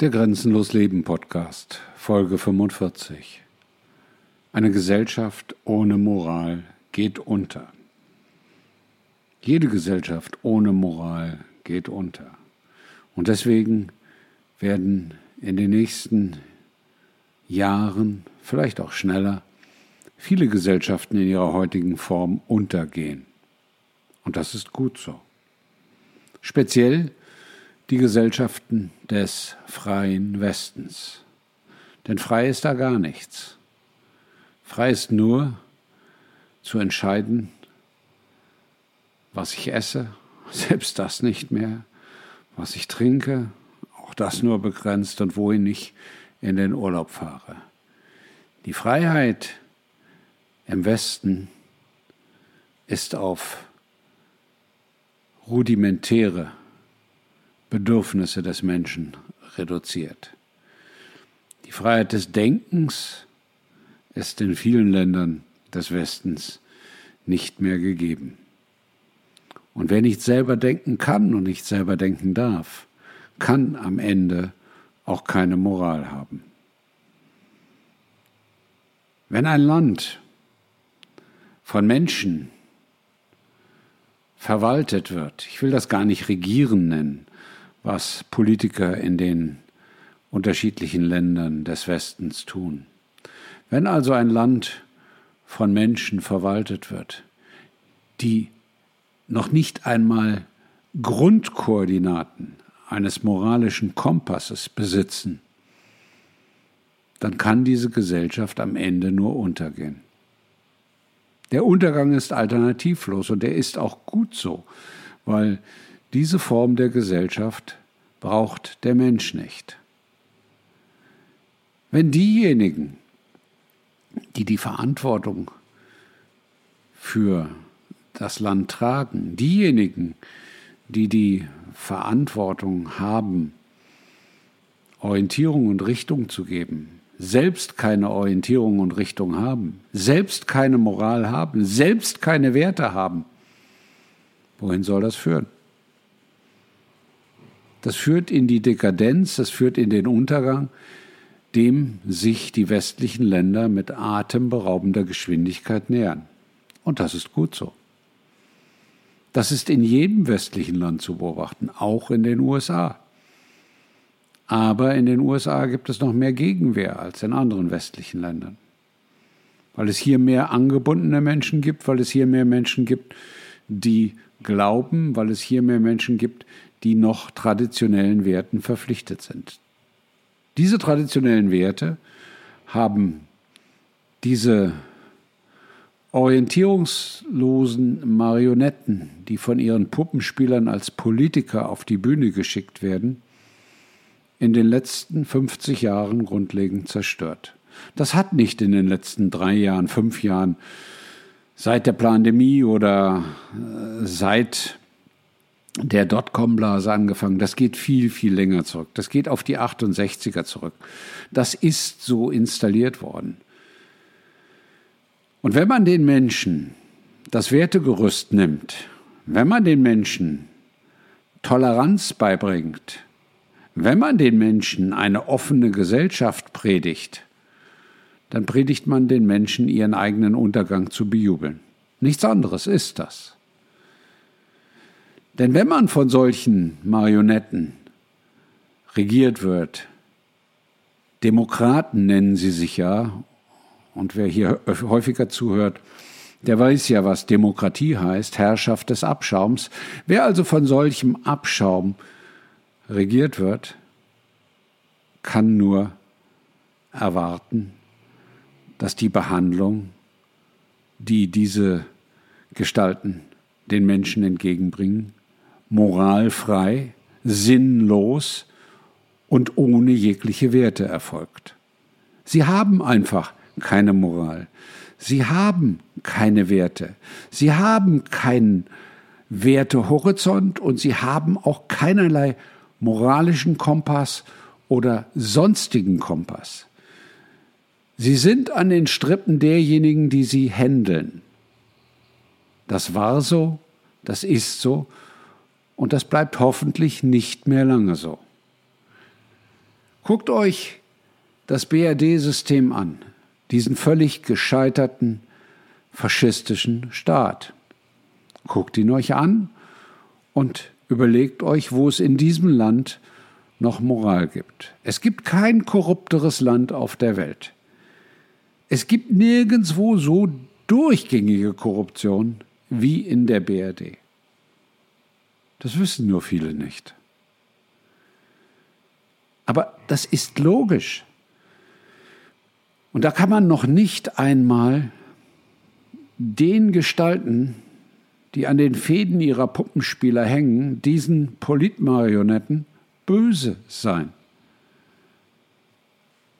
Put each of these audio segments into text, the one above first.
Der Grenzenlos Leben Podcast, Folge 45. Eine Gesellschaft ohne Moral geht unter. Jede Gesellschaft ohne Moral geht unter. Und deswegen werden in den nächsten Jahren, vielleicht auch schneller, viele Gesellschaften in ihrer heutigen Form untergehen. Und das ist gut so. Speziell die Gesellschaften des freien Westens. Denn frei ist da gar nichts. Frei ist nur zu entscheiden, was ich esse, selbst das nicht mehr, was ich trinke, auch das nur begrenzt und wohin ich in den Urlaub fahre. Die Freiheit im Westen ist auf rudimentäre Bedürfnisse des Menschen reduziert. Die Freiheit des Denkens ist in vielen Ländern des Westens nicht mehr gegeben. Und wer nicht selber denken kann und nicht selber denken darf, kann am Ende auch keine Moral haben. Wenn ein Land von Menschen verwaltet wird, ich will das gar nicht regieren nennen, was Politiker in den unterschiedlichen Ländern des Westens tun. Wenn also ein Land von Menschen verwaltet wird, die noch nicht einmal Grundkoordinaten eines moralischen Kompasses besitzen, dann kann diese Gesellschaft am Ende nur untergehen. Der Untergang ist alternativlos und er ist auch gut so, weil diese Form der Gesellschaft braucht der Mensch nicht. Wenn diejenigen, die die Verantwortung für das Land tragen, diejenigen, die die Verantwortung haben, Orientierung und Richtung zu geben, selbst keine Orientierung und Richtung haben, selbst keine Moral haben, selbst keine Werte haben, wohin soll das führen? Das führt in die Dekadenz, das führt in den Untergang, dem sich die westlichen Länder mit atemberaubender Geschwindigkeit nähern. Und das ist gut so. Das ist in jedem westlichen Land zu beobachten, auch in den USA. Aber in den USA gibt es noch mehr Gegenwehr als in anderen westlichen Ländern. Weil es hier mehr angebundene Menschen gibt, weil es hier mehr Menschen gibt, die glauben, weil es hier mehr Menschen gibt, die noch traditionellen Werten verpflichtet sind. Diese traditionellen Werte haben diese orientierungslosen Marionetten, die von ihren Puppenspielern als Politiker auf die Bühne geschickt werden, in den letzten 50 Jahren grundlegend zerstört. Das hat nicht in den letzten drei Jahren, fünf Jahren, seit der Pandemie oder äh, seit der Dotcom-Blase angefangen. Das geht viel, viel länger zurück. Das geht auf die 68er zurück. Das ist so installiert worden. Und wenn man den Menschen das Wertegerüst nimmt, wenn man den Menschen Toleranz beibringt, wenn man den Menschen eine offene Gesellschaft predigt, dann predigt man den Menschen ihren eigenen Untergang zu bejubeln. Nichts anderes ist das. Denn wenn man von solchen Marionetten regiert wird, Demokraten nennen sie sich ja, und wer hier häufiger zuhört, der weiß ja, was Demokratie heißt, Herrschaft des Abschaums. Wer also von solchem Abschaum regiert wird, kann nur erwarten, dass die Behandlung, die diese Gestalten den Menschen entgegenbringen, moralfrei, sinnlos und ohne jegliche Werte erfolgt. Sie haben einfach keine Moral. Sie haben keine Werte. Sie haben keinen Wertehorizont und sie haben auch keinerlei moralischen Kompass oder sonstigen Kompass. Sie sind an den Strippen derjenigen, die sie händeln. Das war so, das ist so und das bleibt hoffentlich nicht mehr lange so. Guckt euch das BRD-System an, diesen völlig gescheiterten faschistischen Staat. Guckt ihn euch an und überlegt euch, wo es in diesem Land noch Moral gibt. Es gibt kein korrupteres Land auf der Welt. Es gibt nirgendwo so durchgängige Korruption wie in der BRD. Das wissen nur viele nicht. Aber das ist logisch. Und da kann man noch nicht einmal den Gestalten, die an den Fäden ihrer Puppenspieler hängen, diesen Politmarionetten, böse sein.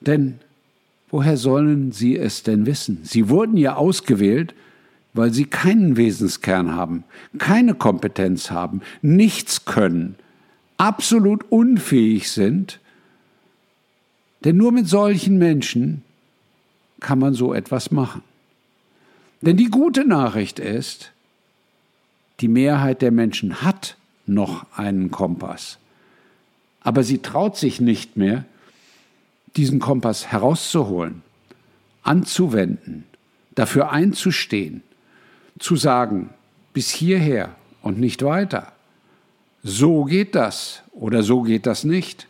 Denn woher sollen sie es denn wissen? Sie wurden ja ausgewählt, weil sie keinen Wesenskern haben, keine Kompetenz haben, nichts können, absolut unfähig sind. Denn nur mit solchen Menschen kann man so etwas machen. Denn die gute Nachricht ist, die Mehrheit der Menschen hat noch einen Kompass. Aber sie traut sich nicht mehr, diesen Kompass herauszuholen, anzuwenden, dafür einzustehen, zu sagen, bis hierher und nicht weiter. So geht das oder so geht das nicht.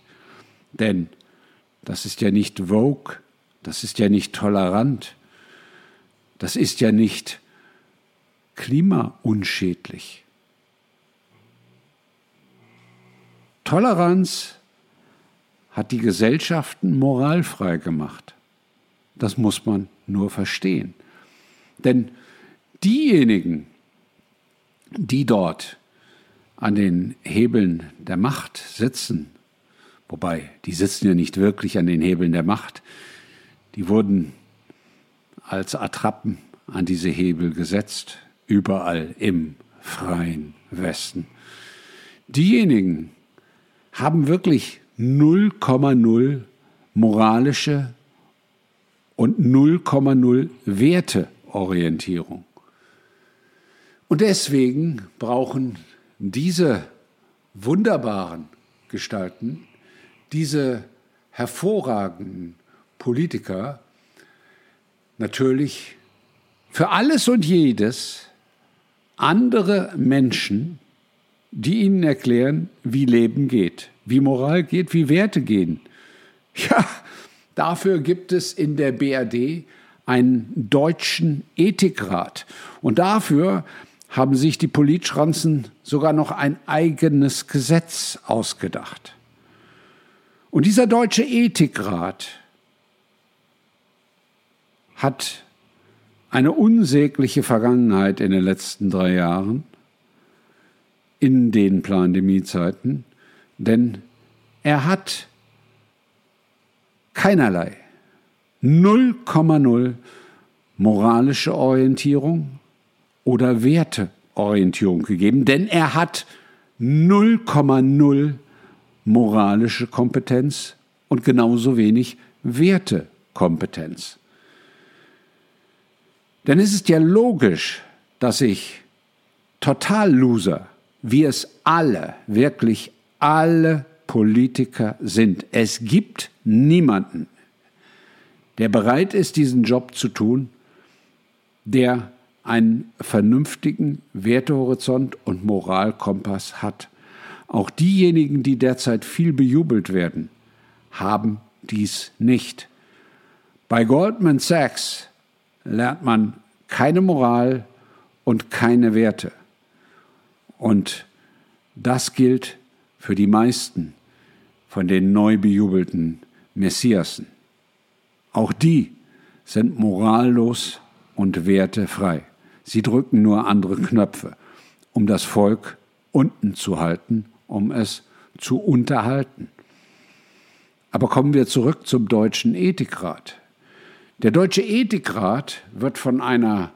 Denn das ist ja nicht Vogue, das ist ja nicht tolerant, das ist ja nicht klimaunschädlich. Toleranz hat die Gesellschaften moralfrei gemacht. Das muss man nur verstehen. Denn diejenigen, die dort an den Hebeln der Macht sitzen, wobei die sitzen ja nicht wirklich an den Hebeln der Macht, die wurden als Attrappen an diese Hebel gesetzt, überall im freien Westen. Diejenigen haben wirklich 0,0 moralische und 0,0 Werteorientierung. Und deswegen brauchen diese wunderbaren Gestalten, diese hervorragenden Politiker natürlich für alles und jedes andere Menschen, die ihnen erklären, wie Leben geht, wie Moral geht, wie Werte gehen. Ja, dafür gibt es in der BRD einen deutschen Ethikrat. Und dafür haben sich die Politschranzen sogar noch ein eigenes Gesetz ausgedacht. Und dieser deutsche Ethikrat hat eine unsägliche Vergangenheit in den letzten drei Jahren, in den Pandemiezeiten, denn er hat keinerlei 0,0 moralische Orientierung oder Werteorientierung gegeben, denn er hat 0,0 moralische Kompetenz und genauso wenig Wertekompetenz. Denn es ist ja logisch, dass ich Total-Loser, wie es alle, wirklich alle Politiker sind. Es gibt niemanden, der bereit ist, diesen Job zu tun, der einen vernünftigen Wertehorizont und Moralkompass hat. Auch diejenigen, die derzeit viel bejubelt werden, haben dies nicht. Bei Goldman Sachs lernt man keine Moral und keine Werte. Und das gilt für die meisten von den neu bejubelten Messiasen. Auch die sind morallos und wertefrei. Sie drücken nur andere Knöpfe, um das Volk unten zu halten, um es zu unterhalten. Aber kommen wir zurück zum Deutschen Ethikrat. Der Deutsche Ethikrat wird von einer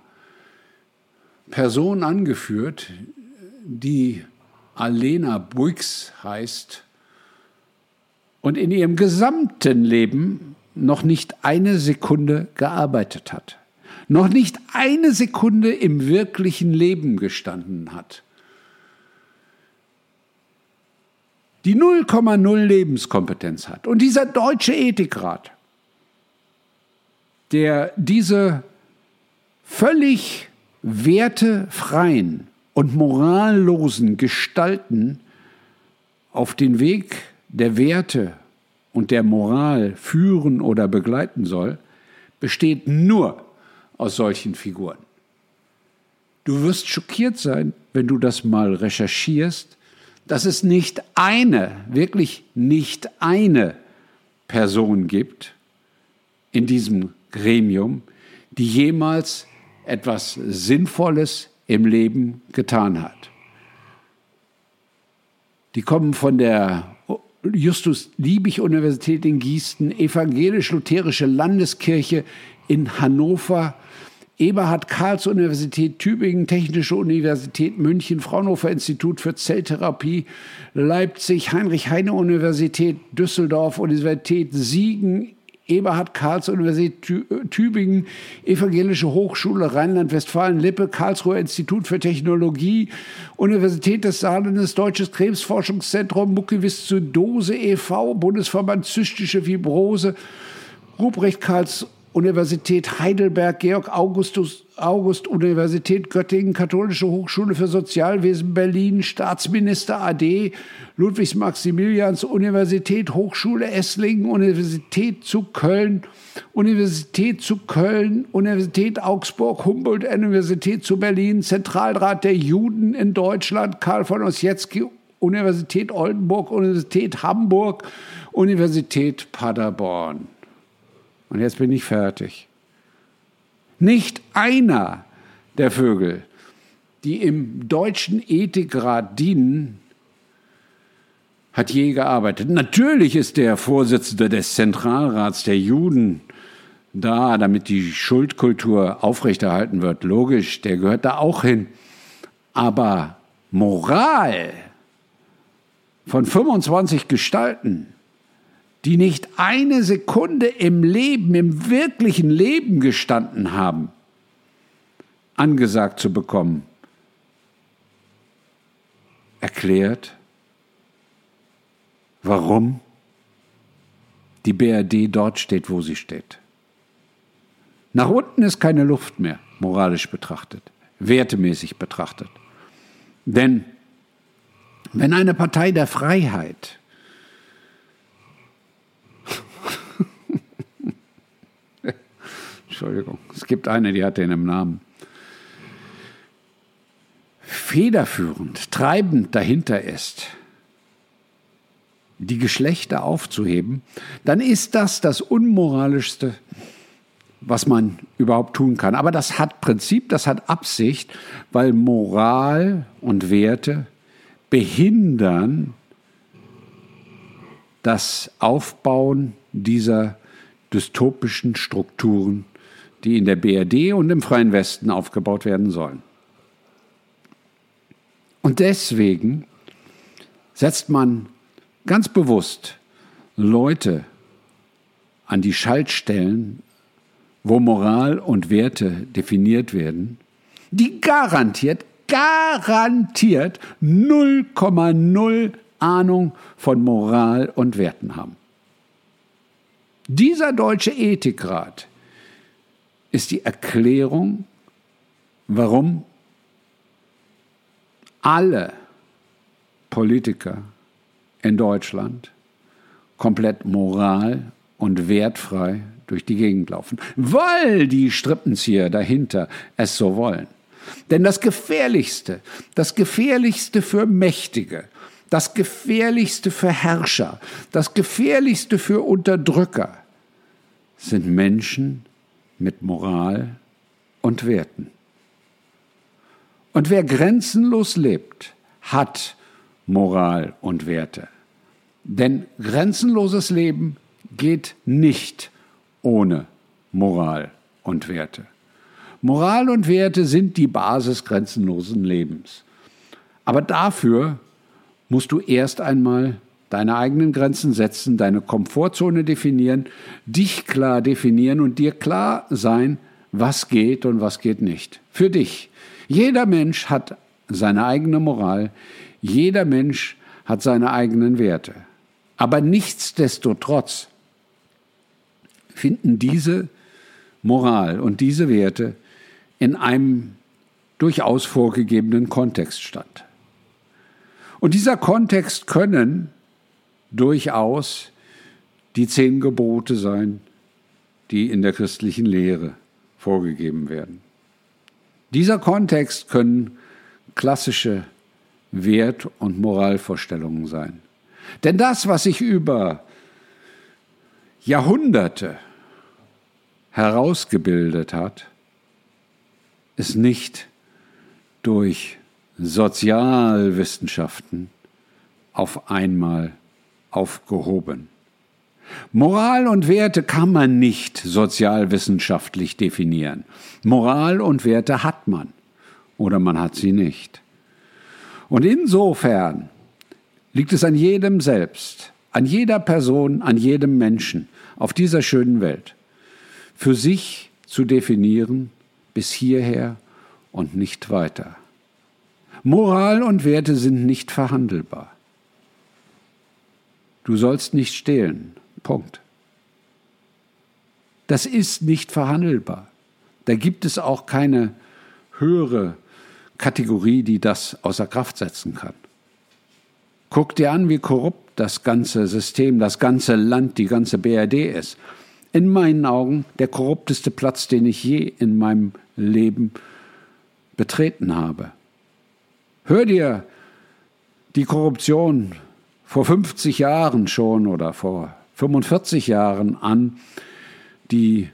Person angeführt, die Alena Buix heißt und in ihrem gesamten Leben noch nicht eine Sekunde gearbeitet hat, noch nicht eine Sekunde im wirklichen Leben gestanden hat. die 0,0 Lebenskompetenz hat. Und dieser deutsche Ethikrat, der diese völlig wertefreien und morallosen Gestalten auf den Weg der Werte und der Moral führen oder begleiten soll, besteht nur aus solchen Figuren. Du wirst schockiert sein, wenn du das mal recherchierst, dass es nicht eine, wirklich nicht eine Person gibt in diesem Gremium, die jemals etwas Sinnvolles im Leben getan hat. Die kommen von der Justus Liebig Universität in Gießen, Evangelisch-Lutherische Landeskirche in Hannover, Eberhard Karls Universität Tübingen, Technische Universität München, Fraunhofer Institut für Zelltherapie, Leipzig, Heinrich Heine Universität Düsseldorf, Universität Siegen, Eberhard Karls Universität Tübingen, Evangelische Hochschule Rheinland-Westfalen-Lippe, Karlsruher Institut für Technologie, Universität des Saarlandes, Deutsches Krebsforschungszentrum, Mukoviszidose e.V., Bundesverband Zystische Fibrose, Ruprecht Karls Universität Heidelberg, Georg Augustus, August Universität Göttingen, Katholische Hochschule für Sozialwesen Berlin, Staatsminister AD, Ludwigs-Maximilians Universität, Hochschule Esslingen, Universität zu Köln, Universität zu Köln, Universität Augsburg, Humboldt-Universität zu Berlin, Zentralrat der Juden in Deutschland, Karl von Ossietzky, Universität Oldenburg, Universität Hamburg, Universität Paderborn. Und jetzt bin ich fertig. Nicht einer der Vögel, die im deutschen Ethikrat dienen, hat je gearbeitet. Natürlich ist der Vorsitzende des Zentralrats der Juden da, damit die Schuldkultur aufrechterhalten wird. Logisch, der gehört da auch hin. Aber Moral von 25 Gestalten die nicht eine Sekunde im Leben, im wirklichen Leben gestanden haben, angesagt zu bekommen, erklärt, warum die BRD dort steht, wo sie steht. Nach unten ist keine Luft mehr, moralisch betrachtet, wertemäßig betrachtet. Denn wenn eine Partei der Freiheit Entschuldigung, es gibt eine, die hat den im Namen. Federführend, treibend dahinter ist, die Geschlechter aufzuheben, dann ist das das Unmoralischste, was man überhaupt tun kann. Aber das hat Prinzip, das hat Absicht, weil Moral und Werte behindern das Aufbauen dieser dystopischen Strukturen die in der BRD und im Freien Westen aufgebaut werden sollen. Und deswegen setzt man ganz bewusst Leute an die Schaltstellen, wo Moral und Werte definiert werden, die garantiert, garantiert 0,0 Ahnung von Moral und Werten haben. Dieser deutsche Ethikrat ist die Erklärung, warum alle Politiker in Deutschland komplett moral und wertfrei durch die Gegend laufen, weil die Strippenzieher dahinter es so wollen. Denn das Gefährlichste, das Gefährlichste für Mächtige, das Gefährlichste für Herrscher, das Gefährlichste für Unterdrücker sind Menschen, mit Moral und Werten. Und wer grenzenlos lebt, hat Moral und Werte. Denn grenzenloses Leben geht nicht ohne Moral und Werte. Moral und Werte sind die Basis grenzenlosen Lebens. Aber dafür musst du erst einmal deine eigenen Grenzen setzen, deine Komfortzone definieren, dich klar definieren und dir klar sein, was geht und was geht nicht. Für dich. Jeder Mensch hat seine eigene Moral. Jeder Mensch hat seine eigenen Werte. Aber nichtsdestotrotz finden diese Moral und diese Werte in einem durchaus vorgegebenen Kontext statt. Und dieser Kontext können durchaus die zehn Gebote sein, die in der christlichen Lehre vorgegeben werden. Dieser Kontext können klassische Wert- und Moralvorstellungen sein. Denn das, was sich über Jahrhunderte herausgebildet hat, ist nicht durch Sozialwissenschaften auf einmal aufgehoben. Moral und Werte kann man nicht sozialwissenschaftlich definieren. Moral und Werte hat man oder man hat sie nicht. Und insofern liegt es an jedem selbst, an jeder Person, an jedem Menschen auf dieser schönen Welt, für sich zu definieren, bis hierher und nicht weiter. Moral und Werte sind nicht verhandelbar. Du sollst nicht stehlen. Punkt. Das ist nicht verhandelbar. Da gibt es auch keine höhere Kategorie, die das außer Kraft setzen kann. Guck dir an, wie korrupt das ganze System, das ganze Land, die ganze BRD ist. In meinen Augen der korrupteste Platz, den ich je in meinem Leben betreten habe. Hör dir die Korruption vor 50 Jahren schon oder vor 45 Jahren an, die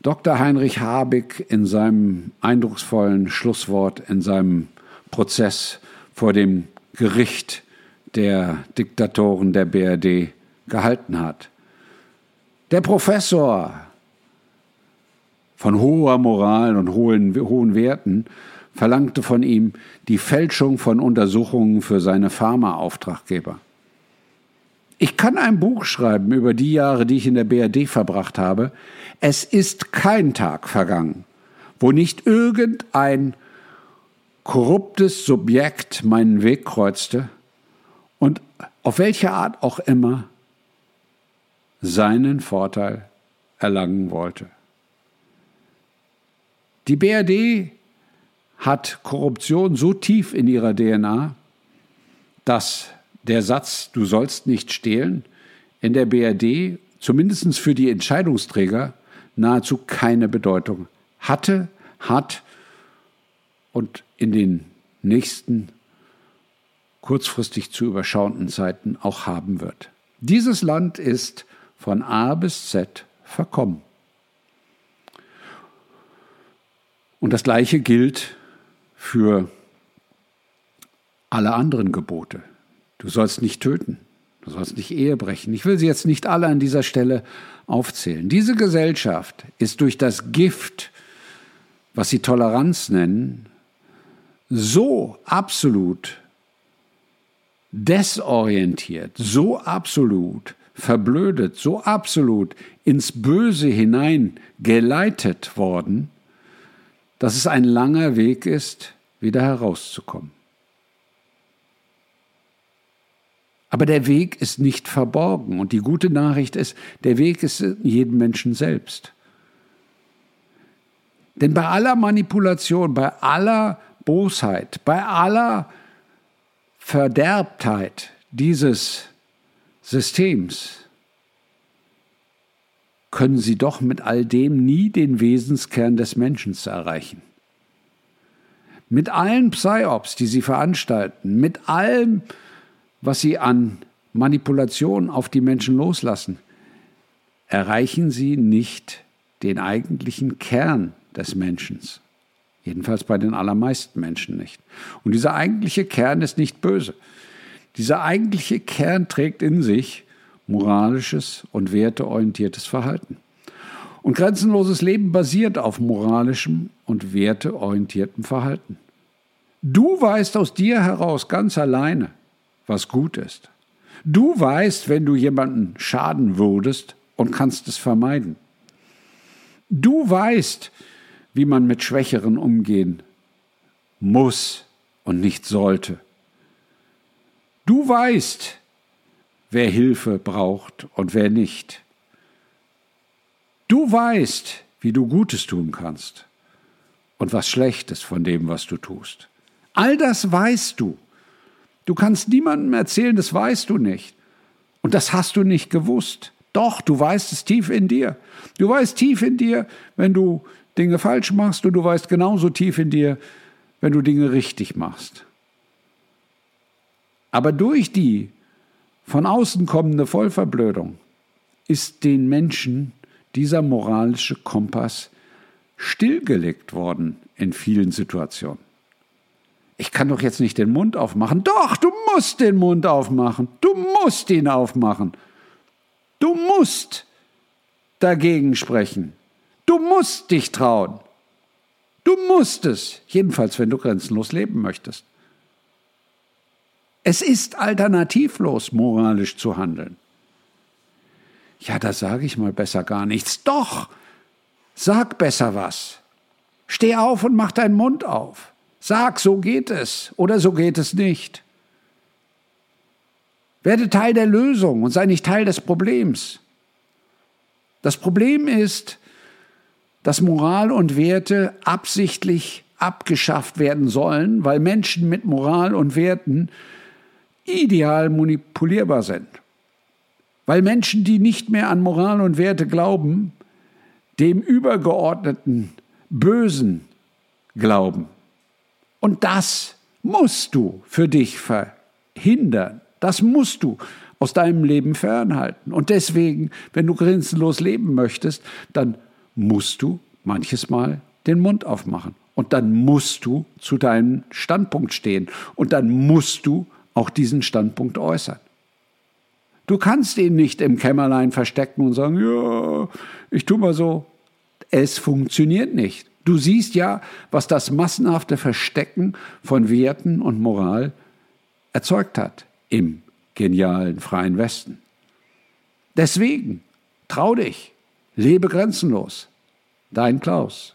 Dr. Heinrich Habig in seinem eindrucksvollen Schlusswort in seinem Prozess vor dem Gericht der Diktatoren der BRD gehalten hat. Der Professor von hoher Moral und hohen, hohen Werten verlangte von ihm die Fälschung von Untersuchungen für seine Pharmaauftraggeber. Ich kann ein Buch schreiben über die Jahre, die ich in der BRD verbracht habe. Es ist kein Tag vergangen, wo nicht irgendein korruptes Subjekt meinen Weg kreuzte und auf welche Art auch immer seinen Vorteil erlangen wollte. Die BRD hat Korruption so tief in ihrer DNA, dass der Satz, du sollst nicht stehlen, in der BRD, zumindest für die Entscheidungsträger, nahezu keine Bedeutung hatte, hat und in den nächsten kurzfristig zu überschauenden Zeiten auch haben wird. Dieses Land ist von A bis Z verkommen. Und das Gleiche gilt für alle anderen Gebote. Du sollst nicht töten, du sollst nicht Ehe brechen. Ich will sie jetzt nicht alle an dieser Stelle aufzählen. Diese Gesellschaft ist durch das Gift, was sie Toleranz nennen, so absolut desorientiert, so absolut verblödet, so absolut ins Böse hinein geleitet worden, dass es ein langer Weg ist, wieder herauszukommen. Aber der Weg ist nicht verborgen und die gute Nachricht ist, der Weg ist in jedem Menschen selbst. Denn bei aller Manipulation, bei aller Bosheit, bei aller Verderbtheit dieses Systems können sie doch mit all dem nie den Wesenskern des Menschen erreichen. Mit allen Psyops, die sie veranstalten, mit allem, was sie an Manipulation auf die Menschen loslassen, erreichen sie nicht den eigentlichen Kern des Menschen. Jedenfalls bei den allermeisten Menschen nicht. Und dieser eigentliche Kern ist nicht böse. Dieser eigentliche Kern trägt in sich moralisches und werteorientiertes Verhalten. Und grenzenloses Leben basiert auf moralischem und werteorientiertem Verhalten. Du weißt aus dir heraus ganz alleine, was gut ist. Du weißt, wenn du jemanden schaden würdest und kannst es vermeiden. Du weißt, wie man mit Schwächeren umgehen muss und nicht sollte. Du weißt, wer Hilfe braucht und wer nicht. Du weißt, wie du Gutes tun kannst und was Schlechtes von dem, was du tust. All das weißt du. Du kannst niemandem erzählen, das weißt du nicht. Und das hast du nicht gewusst. Doch, du weißt es tief in dir. Du weißt tief in dir, wenn du Dinge falsch machst und du weißt genauso tief in dir, wenn du Dinge richtig machst. Aber durch die von außen kommende Vollverblödung ist den Menschen dieser moralische Kompass stillgelegt worden in vielen Situationen. Ich kann doch jetzt nicht den Mund aufmachen. Doch, du musst den Mund aufmachen. Du musst ihn aufmachen. Du musst dagegen sprechen. Du musst dich trauen. Du musst es, jedenfalls wenn du grenzenlos leben möchtest. Es ist alternativlos, moralisch zu handeln. Ja, da sage ich mal besser gar nichts. Doch, sag besser was. Steh auf und mach deinen Mund auf. Sag, so geht es oder so geht es nicht. Werde Teil der Lösung und sei nicht Teil des Problems. Das Problem ist, dass Moral und Werte absichtlich abgeschafft werden sollen, weil Menschen mit Moral und Werten ideal manipulierbar sind. Weil Menschen, die nicht mehr an Moral und Werte glauben, dem übergeordneten Bösen glauben. Und das musst du für dich verhindern. Das musst du aus deinem Leben fernhalten. Und deswegen, wenn du grenzenlos leben möchtest, dann musst du manches Mal den Mund aufmachen. Und dann musst du zu deinem Standpunkt stehen. Und dann musst du auch diesen Standpunkt äußern. Du kannst ihn nicht im Kämmerlein verstecken und sagen, ja, ich tu mal so. Es funktioniert nicht. Du siehst ja, was das massenhafte Verstecken von Werten und Moral erzeugt hat im genialen freien Westen. Deswegen, trau dich, Lebe grenzenlos. Dein Klaus.